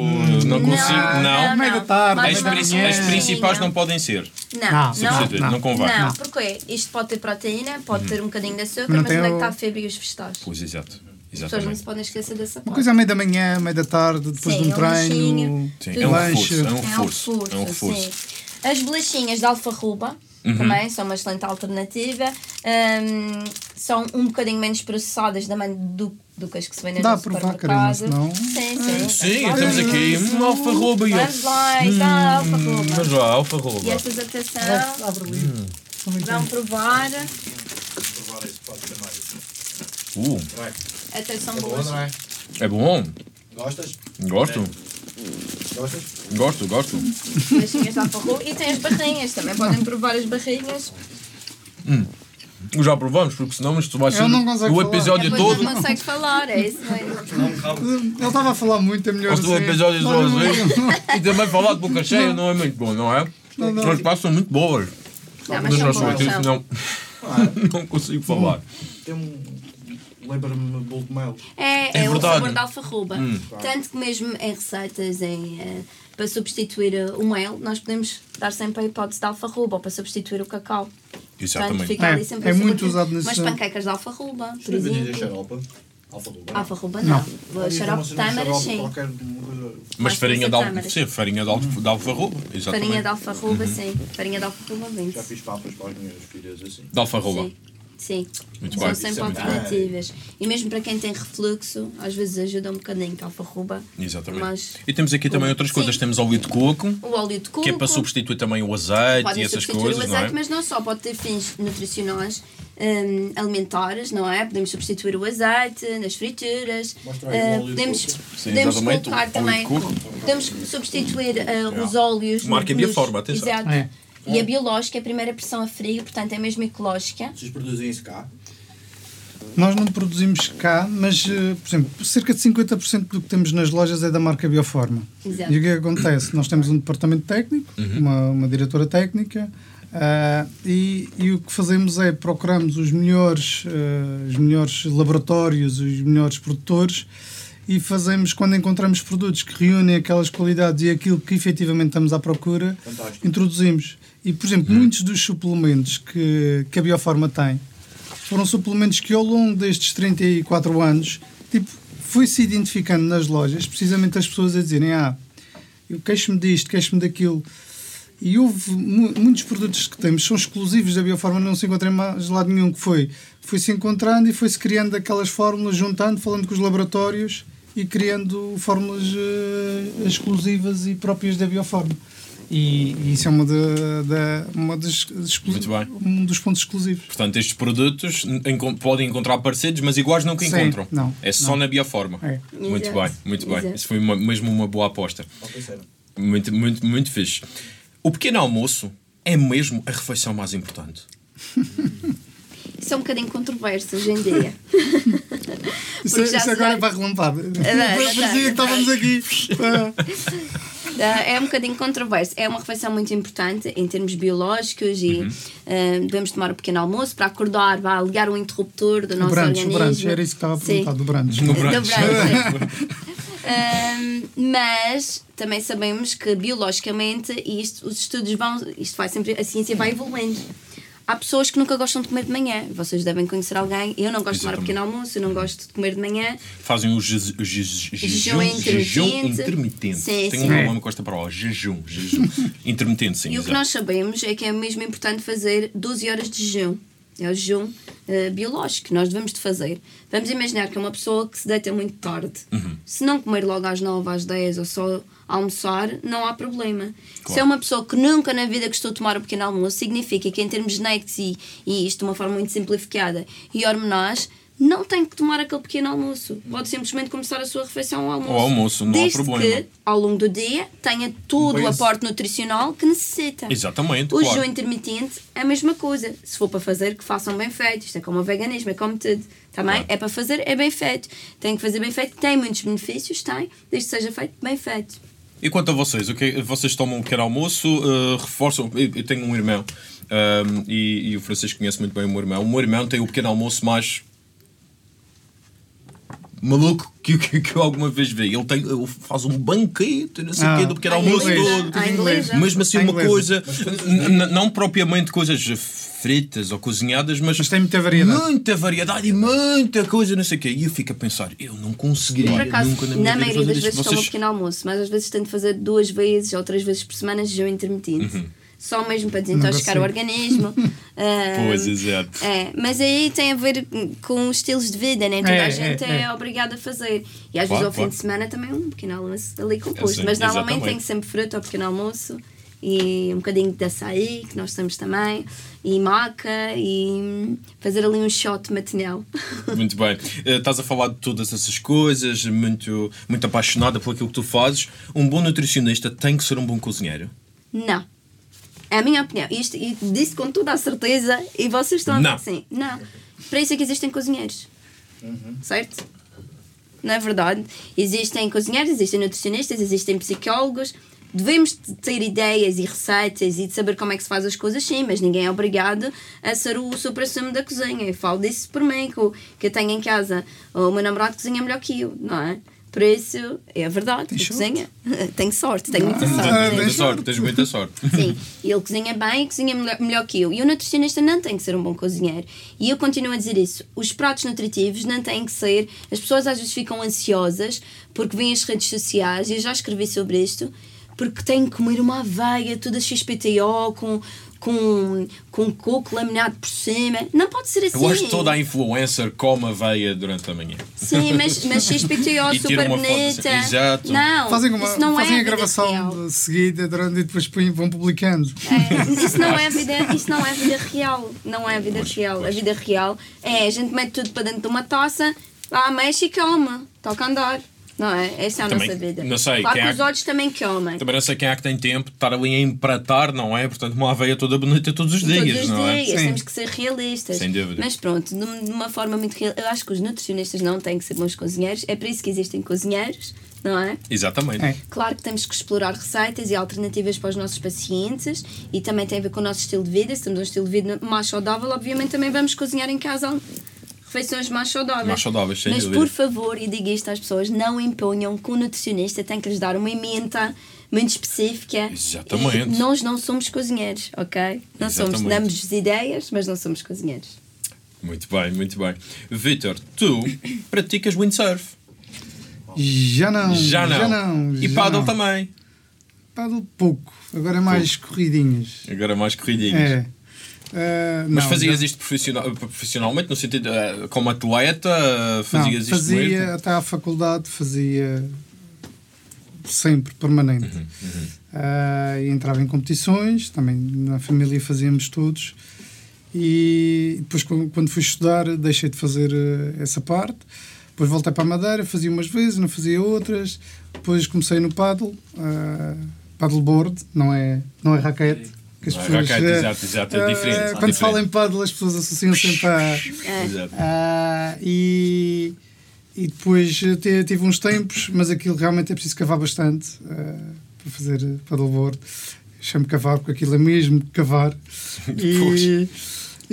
não consigo. Não. Meio da tarde, Mais As, meio da princi- manhã. as principais não não podem ser. Não, Não, não, não, não. convém. Não, porque isto pode ter proteína, pode ter um bocadinho de açúcar, Não mas onde é que está a fibra e os vegetais? As Pois, exato. pessoas não Exatamente. se podem esquecer dessa Uma parte. coisa à meia da manhã, meia da tarde, depois Sim, de um um treino. Sim, é um reforço. É um É um reforço. É um reforço. As bolachinhas de alfarruba também são uma excelente alternativa. Hum, são um bocadinho menos processadas também do, do que as que se vendem Dá no a provar, Karina, supermercado. senão- Sim, sim. Sim, Vamos temos aqui uma alfarroba e Vamos lá, está a alfarruba. Mas lá, alfarroba. E estas, atenção, Abre. Também vão provar. Provar esse pode ser mais. Uh, Até são É bom, boas. não é? é bom. Gostas? Gosto. Gostas? Gosto, gosto. Bolachinhas de alfarruba. E tem as barrinhas, também podem provar as barrinhas. Já provamos, porque senão isto vai ser não o falar. episódio Depois todo. não consegues falar, é isso mesmo. Ele estava a falar muito, é melhor assim. episódio Não, não, sozinho. E também falar de boca cheia não é muito bom, não é? Não, não. As passam muito boas. Não, mas Mas são não boas, artista, são. não, *laughs* não consigo falar. Tem um. Lembra-me bolo de mel. É, É é, o sabor da alfarruba. Tanto que mesmo em receitas, em, eh, para substituir eh, o mel, nós podemos dar sempre a hipótese da alfarruba ou para substituir o cacau. Portanto, Exatamente. fica É, ali sempre é muito de- usado nesse- Umas panquecas de alfarruba, por exemplo. Alfarroba. Alfarruba não. Havia Xarope de uma tâmara, xarope sim. qualquer, Mas farinha de, al... Sim, farinha de, al... de alfarroba. Exatamente. Farinha de alfarruba, sim. Farinha de alfarruba, vende Já fiz papas para as minhas filhas assim. De alfarroba. Sim. Sim. Muito São bem. sempre Isso é alternativas. E mesmo para quem tem refluxo, às vezes ajuda um bocadinho que a alfarruba. Exatamente. Mas E temos aqui também outras Sim. coisas. Temos óleo de coco, o óleo de coco. que é para substituir também o azeite Pode e essas coisas, o não azeite, é? mas não só, pode ter fins nutricionais, hum, alimentares, não é? Podemos substituir o azeite nas frituras. Mostra aí o óleo de podemos. Sim, podemos colocar também. Podemos substituir ah, os óleos. Marca nos- Bioforma, atenção. Exato. É. E a biológica é a primeira pressão a frio, portanto é mesmo ecológica. Vocês produzem isso cá? Nós não produzimos cá, mas, eh, por exemplo, cerca de 50% do que temos nas lojas é da marca Bioforma. Exato. E o que é acontece? Nós temos um departamento técnico, uma, uma diretora técnica, ah, e, e o que fazemos é procuramos os melhores, eh, os melhores laboratórios, os melhores produtores e fazemos, quando encontramos produtos que reúnem aquelas qualidades e aquilo que efetivamente estamos à procura, Fantástico. introduzimos. E, por exemplo, muitos dos suplementos que, que a Bioforma tem foram suplementos que ao longo destes 34 anos tipo, foi-se identificando nas lojas, precisamente as pessoas a dizerem ah, eu queixo-me disto, queixo-me daquilo. E houve mu- muitos produtos que temos são exclusivos da Bioforma, não se encontra em mais lado nenhum que foi. Foi-se encontrando e foi-se criando aquelas fórmulas, juntando, falando com os laboratórios e criando fórmulas eh, exclusivas e próprias da Bioforma. E, e isso é uma, da, da- uma das, bem. um dos pontos exclusivos. Portanto, estes produtos podem encontrar parecidos, mas iguais nunca Sim, encontram. não, é só não. na bioforma. É. Muito Exato, bem, muito bem. exato. Isso foi uma- mesmo uma boa aposta. Muito, muito, muito fixe. O pequeno almoço é mesmo a refeição mais importante. *laughs* Isso é um bocadinho controverso hoje em dia. *laughs* Isso, isso agora vai- é para relampada. vai, Parecia que estávamos aqui. *laughs* Ah. Ah, é um bocadinho controverso. É uma refeição muito importante em termos biológicos e ah, devemos tomar um pequeno almoço para acordar, vai ligar o interruptor do O nosso brunch, o organismo. brunch, era isso que estava a Sim. perguntar, do brunch. No Do brunch. *laughs* Ahm, mas também sabemos que biologicamente e isto, os estudos vão, isto vai sempre, a ciência vai evoluindo. Há pessoas que nunca gostam de comer de manhã. Vocês devem conhecer alguém. Eu não gosto de tomar Exatamente. pequeno almoço, eu não gosto de comer de manhã. Fazem o je- o je- jejum, intermitente. jejum intermitente. Sim, Tem sim. um nome que gosta para o jejum, jejum. *laughs* intermitente, sim. E o que nós sabemos é que é mesmo importante fazer 12 horas de jejum. É o jejum eh, biológico que nós devemos de fazer. Vamos imaginar que é uma pessoa que se deita muito tarde, Uhum. se não comer logo às 9, às 10 ou só almoçar, não há problema. Se é uma pessoa que nunca na vida gostou de tomar um pequeno almoço, significa que em termos genéticos e, e isto de uma forma muito simplificada e hormonais, não tem que tomar aquele pequeno almoço. Pode simplesmente começar a sua refeição ao almoço. Ao almoço, não há Desde problema. que, ao longo do dia, tenha todo o Pois. aporte nutricional que necessita. Exatamente, O claro. jejum intermitente é a mesma coisa. Se for para fazer, que façam bem feito. Isto é como o veganismo, é como tudo. Também Claro. é para fazer, é bem feito. Tem que fazer bem feito, tem muitos benefícios, tem, desde que seja feito bem feito. E quanto a vocês, o que vocês tomam um pequeno almoço, uh, reforçam. Eu, eu tenho um irmão um, e, e o Francisco conhece muito bem o meu irmão. O meu irmão tem o pequeno almoço mais maluco que, que, que eu alguma vez vi. Ele, tem, ele faz um banquete, não sei o Ah. quê, do pequeno almoço todo. à inglesa. Mesmo assim, uma coisa, não propriamente coisas fritas ou cozinhadas, mas, Mas tem muita variedade. muita variedade e muita coisa, não sei o quê. E eu fico a pensar, eu não conseguiria Por acaso, nunca na na, minha vida maioria das isto. vezes tomo um Vocês- pequeno almoço, mas às vezes tento fazer duas vezes ou três vezes por semana jejum intermitente. Uhum. Só mesmo para desintoxicar o organismo. *laughs* Ah, Pois, exato. É, mas aí tem a ver com os estilos de vida, nem toda É, a gente é, é, é. obrigada a fazer. E às Claro, vezes ao claro. fim de semana também um pequeno almoço ali composto. Mas normalmente exatamente. tem sempre fruta ao pequeno almoço e um bocadinho de açaí, que nós temos também, e maca, e fazer ali um shot matinal. *laughs* Muito bem. Eh, estás a falar de todas essas coisas, muito, muito apaixonada por aquilo que tu fazes. Um bom nutricionista tem que ser um bom cozinheiro. Não. É a minha opinião. Isto, e disse com toda a certeza e vocês estão Não. a dizer sim. Não. Para isso é que existem cozinheiros. Certo? Não é verdade? Existem cozinheiros, existem nutricionistas, existem psicólogos. Devemos de ter ideias e receitas e de saber como é que se faz as coisas, sim, mas ninguém é obrigado a ser o supra-sumo da cozinha. Eu falo disso por mim, que eu tenho em casa. O meu namorado cozinha melhor que eu, não é? Por isso, é verdade, ele cozinha. *laughs* Tenho sorte, tenho muita sorte. Ah, tens muita sorte, tens muita sorte. *laughs* Sim, e ele cozinha bem e cozinha melhor, melhor que eu. E o nutricionista não tem que ser um bom cozinheiro. E eu continuo a dizer isso. Os pratos nutritivos não têm que ser. As pessoas às vezes ficam ansiosas porque veem as redes sociais, e eu já escrevi sobre isto, porque têm que comer uma aveia toda XPTO com. Com, com coco laminado por cima. Não pode ser assim. Eu acho que toda a influencer come aveia durante a manhã. Sim, mas, mas XPTO *laughs* E super bonita. assim, exato. Não, Fazem, uma, isso não fazem é a gravação seguida durante, e depois vão publicando. É, *laughs* isso não é vida, isso não é vida real. Não é vida real. A vida real é a gente mete tudo para dentro de uma taça, lá mexe e come. Toca andar. Não é? Essa é a Também, nossa vida. não sei, Claro quem que é os que- olhos também comem. Também não sei quem é que tem tempo de estar ali a empratar, não é? Portanto, uma aveia toda bonita todos os Todos dias, os não é? dias, Sim. temos que ser realistas. Sem dúvida. Mas pronto, de uma forma muito real. Eu acho que os nutricionistas não têm que ser bons cozinheiros. É por isso que existem cozinheiros, não é? Exatamente. É. Claro que temos que explorar receitas e alternativas para os nossos pacientes e também tem a ver com o nosso estilo de vida. Se temos um estilo de vida mais saudável, obviamente também vamos cozinhar em casa refeições mais saudáveis. Mais saudáveis, sem Mas dúvida. por favor, e digo isto às pessoas, não imponham que o nutricionista tem que lhes dar uma emenda muito específica. Exatamente. E nós não somos cozinheiros, ok? Não somos, Exatamente. damos ideias, mas não somos cozinheiros. Muito bem, muito bem. Vitor, tu praticas windsurf. Já não. Já não. Já não e já paddle não. também. Paddle pouco. Agora é mais corridinhas. Agora mais corridinhas. É. Ah, Mas não, fazias já- isto profissional, profissionalmente, no sentido eh, como atleta? Não, Fazias isto fazia muito? até à faculdade, fazia sempre, permanente. Uhum, e entrava em competições, também na família fazíamos todos. E depois, quando fui estudar, deixei de fazer essa parte. Depois voltei para a Madeira, fazia umas vezes, não fazia outras. Depois comecei no paddle, ah, paddleboard, não é, não é raquete. Que as pessoas, raquete, eh, exato, exato, é diferente, é Quando diferente. se fala em paddle, as pessoas associam sempre a. Exato. E, e depois eh, tive uns tempos, mas aquilo realmente é preciso cavar bastante ah, para fazer eh, paddleboard. Chamo cavar porque aquilo é mesmo cavar. *laughs* E,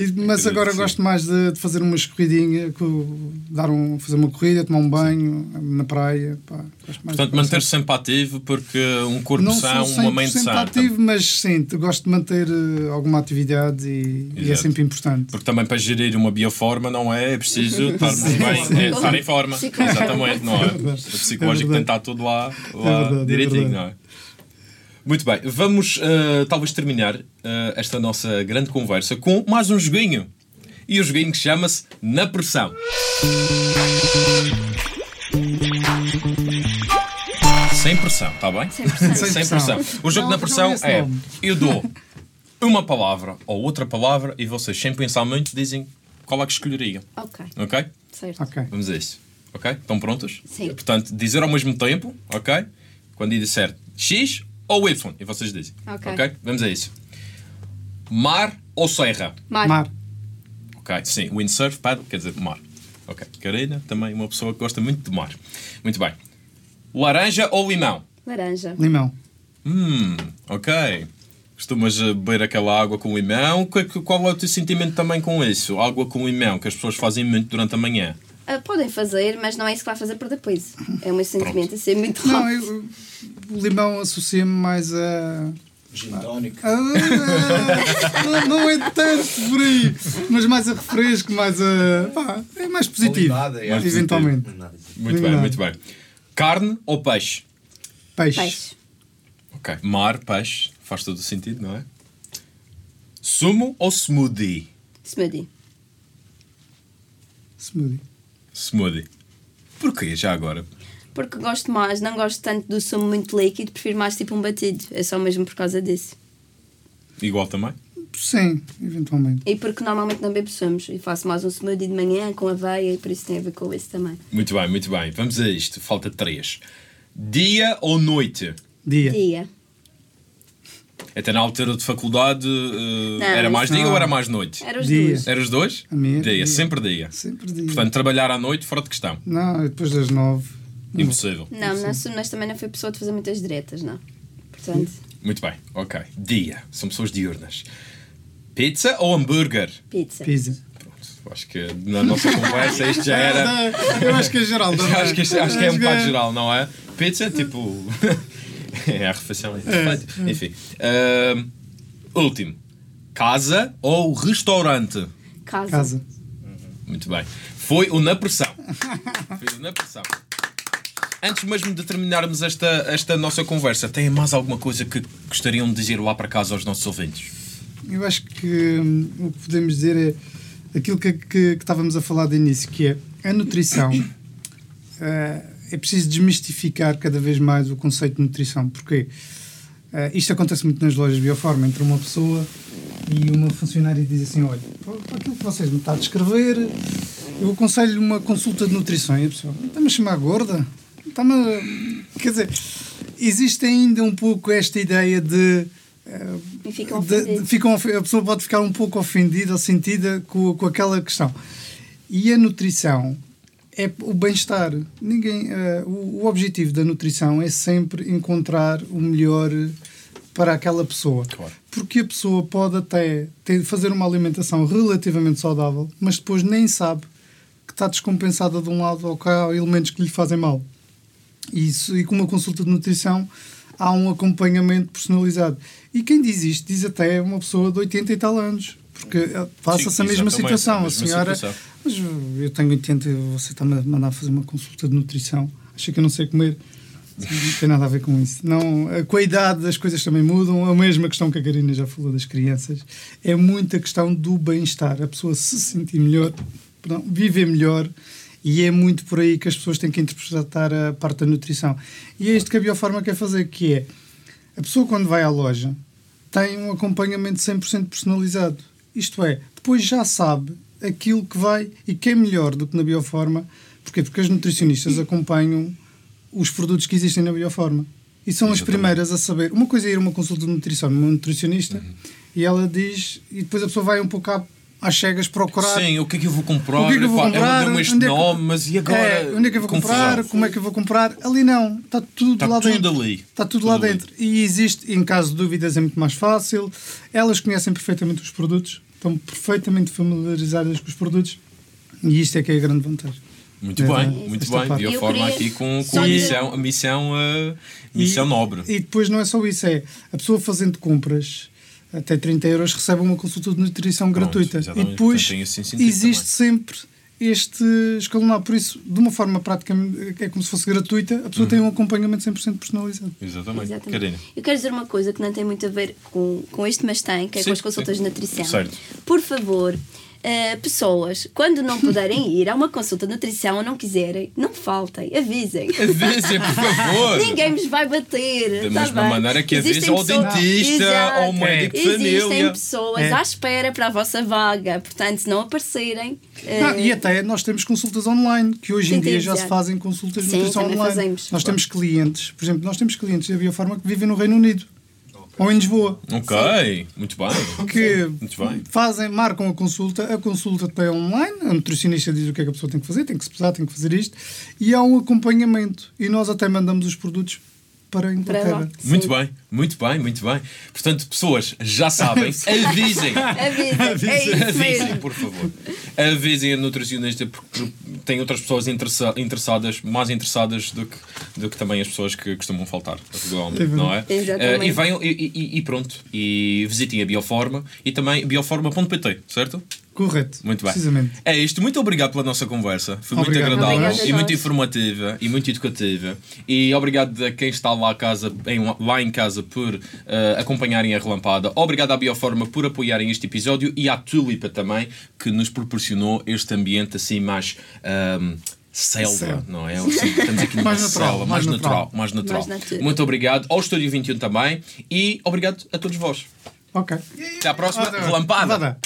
e- mas agora gosto mais de, de fazer umas corridinhas, co- dar um, fazer uma corrida, tomar um banho na praia. Pá, gosto mais Portanto, manter-se sempre ativo, porque um corpo não são, sou uma mente 100% sã. ativo, mas sim, gosto de manter eh, alguma atividade e, e é sempre importante. Porque também para gerir uma bioforma não é, é preciso *laughs* estarmos bem, é, estar em forma. Exatamente, não é? É. O psicológico É tem estar tudo lá, lá É verdade, é direitinho, não é? Muito bem, vamos eh, talvez terminar eh, esta nossa grande conversa com mais um joguinho. e o joguinho que chama-se Na Pressão. Sem pressão, está bem? Sem pressão. Sem Sem pressão. O jogo Não, na pressão é é: nome. eu dou uma palavra ou outra palavra e vocês, sem pensar muito, dizem qual é que escolheriam. Ok, Ok? certo. Ok. Vamos a isso. Ok? Estão prontos? Sim. Portanto, dizer ao mesmo tempo, ok? Quando eu disser X ou Y, e vocês dizem. Ok. Vamos a isso. Mar ou serra? Mar. Mar. Ok, sim. Windsurf, paddle, quer dizer mar. Ok. Karina, também uma pessoa que gosta muito de mar. Muito bem. Laranja ou limão? Laranja. Limão. Hum, ok. Costumas eh, beber aquela água com limão? Qual é o teu sentimento também com isso? Água com limão, que as pessoas fazem muito durante a manhã. Ah, podem fazer, mas não é isso que vai fazer para depois. É o meu sentimento, a ser muito Não, rápido. eu, o limão associa-me mais a. Gin tónico. Ah, não, não é tanto por aí, mas mais a refresco, mais a. Pá, é mais positivo. É. Mais eventualmente. Não é nada disso. Muito bem, muito bem. Carne ou peixe? Peixe. Peixe. Ok. Mar, peixe, faz todo o sentido, não é? Sumo ou smoothie? Smoothie. Smoothie. Smoothie. Porquê já agora? Porque gosto mais, não gosto tanto do sumo muito líquido, prefiro mais tipo um batido. É só mesmo por causa disso. Igual também? Sim, eventualmente. E porque normalmente não bebo sumos. E faço mais um smoothie de manhã com aveia e por isso tem a ver com isso também. Muito bem, muito bem. Vamos a isto. Falta três. Dia ou noite? Dia. Dia. Até na altura de faculdade eh, Não, era mais dia não. ou era mais noite? Era os Dia. dois. Era os dois? A minha era dia, dia. sempre dia. Sempre dia. Portanto, trabalhar à noite fora de questão. Não, depois das nove. Impossível. Não, nas sumas também não fui pessoa de fazer muitas diretas, não. Portanto, Muito bem, ok. Dia. São pessoas diurnas. Pizza ou hambúrguer? pizza. Pizza. Pronto, acho que na nossa conversa isto já era. *laughs* Eu acho que é geral. também. *laughs* acho, que, acho que é um bocado geral, não é? Pizza é tipo. *laughs* é a refeição. É. Enfim. Ahm, último. Casa ou restaurante? Casa. Casa. Muito bem. Foi o Na Pressão. Foi o Na Pressão. Antes mesmo de terminarmos esta, esta nossa conversa, têm mais alguma coisa que gostariam de dizer lá para casa aos nossos ouvintes? Eu acho que hum, o que podemos dizer é aquilo que, que, que estávamos a falar de início, que é a nutrição. *coughs* eh, é preciso desmistificar cada vez mais o conceito de nutrição. Porquê? Eh, isto acontece muito nas lojas de bioforma. Entra uma pessoa e uma funcionária diz assim: Olha, para aquilo que vocês me está a descrever, eu aconselho uma consulta de nutrição. E a pessoa está-me a chamar gorda? Está-me a... Quer dizer, existe ainda um pouco esta ideia de. eh, E ficam de- de- ficam a pessoa pode ficar um pouco ofendida ou sentida com, com aquela questão. E a nutrição é o bem-estar. Ninguém, eh, o, o objetivo da nutrição é sempre encontrar o melhor para aquela pessoa. Claro. Porque a pessoa pode até ter, fazer uma alimentação relativamente saudável, mas depois nem sabe que está descompensada de um lado ou que há elementos que lhe fazem mal. E Isso, e com uma consulta de nutrição há um acompanhamento personalizado. E quem diz isto diz até uma pessoa de 80 e tal anos, porque eh, passa-se Sim, a mesma situação. a senhora, situação. mas eu tenho 80 e você está-me a mandar fazer uma consulta de nutrição, acha que eu não sei comer. Não tem nada a ver com isso. Não, eh, com a idade as coisas também mudam. A mesma questão que a Karina já falou das crianças. É muita questão do bem-estar. A pessoa se sentir melhor, perdão, viver melhor. E é muito por aí que as pessoas têm que interpretar a parte da nutrição. E é isto que a Biofarma quer fazer, que é a pessoa quando vai à loja tem um acompanhamento 100% personalizado. Isto é, depois já sabe aquilo que vai e que é melhor do que na Bioforma. Porquê? Porque as nutricionistas acompanham os produtos que existem na Bioforma. E são as primeiras a saber. Uma coisa é ir a uma consulta de nutrição numa nutricionista e ela diz, e depois a pessoa vai um pouco à- às cegas procurar. Sim, o que é que eu vou comprar? O que é que eu vou comprar? deu-me este Onde é que- nome, mas e agora? É, onde é que eu vou Confusão. comprar? Como é que eu vou comprar? Ali não, está tudo Está lá tudo dentro. ali. Está tudo, Tudo lá ali. dentro. E existe, em caso de dúvidas, é muito mais fácil. Elas conhecem perfeitamente os produtos, estão perfeitamente familiarizadas com os produtos e isto é que é a grande vantagem. Muito É, bem, é, muito bem. parte. Bioforma Eu queria aqui com, com a missão, a missão, missão E- nobre. E depois não é só isso, é a pessoa fazendo compras até 30 euros recebe uma consulta de nutrição Pronto, gratuita. E depois Portanto, existe sempre este escalonar. Por isso, de uma forma prática, é como se fosse gratuita, a pessoa Uhum. tem um acompanhamento 100% personalizado. Exatamente. Exatamente. Eu quero dizer uma coisa que não tem muito a ver com, com isto, mas tem, que é Sim, com as consultas sim. de nutrição. Certo. Por favor, Uh, pessoas, quando não puderem ir a uma consulta de nutrição ou não quiserem, não faltem, avisem. Avisem, por favor. *laughs* Ninguém vos vai bater. Da tá mesma bem? maneira que Existem avisa ao dentista, Exato. ao médico de Existem família. pessoas É. à espera para a vossa vaga, portanto, se não aparecerem. Não, uh, e até nós temos consultas online, que hoje em dia já se fazem consultas de nutrição online. fazemos. Nós temos clientes, por exemplo, nós temos clientes da Biofarma que vivem no Reino Unido ou em Lisboa. Ok, muito bem. que Muito bem. fazem, marcam a consulta, a consulta é online, a nutricionista diz o que é que a pessoa tem que fazer, tem que se pesar, tem que fazer isto, e há um acompanhamento. E nós até mandamos os produtos para a para Inglaterra. lá. Muito bem, muito bem, muito bem. Portanto, pessoas já sabem, *laughs* avisem. Avisem, é Avisem, por favor. Avisem a nutricionista porque tem outras pessoas interessa- interessadas, mais interessadas do que, do que também as pessoas que costumam faltar, regularmente, não é? Eh, e venham e, e- e pronto. E visitem a Bioforma e também bioforma.pt, certo? Correto. Muito bem. Precisamente. É isto. Muito obrigado pela nossa conversa. Foi muito Obrigado. agradável Obrigada a e muito informativa e muito educativa. E obrigado a quem está lá, a casa, em- lá em casa por eh, acompanharem a relampada. Obrigado à Bioforma por apoiarem este episódio e à Tulipa também, que nos proporcionou este ambiente assim mais. ahm, selva, Selva. não é? Assim, estamos aqui *laughs* numa Mais natural, selva, mais mais natural, natural. mais natural. Mais natura. Muito obrigado ao Estúdio 21 também e obrigado a todos vós. Ok. Até à próxima. Relampada.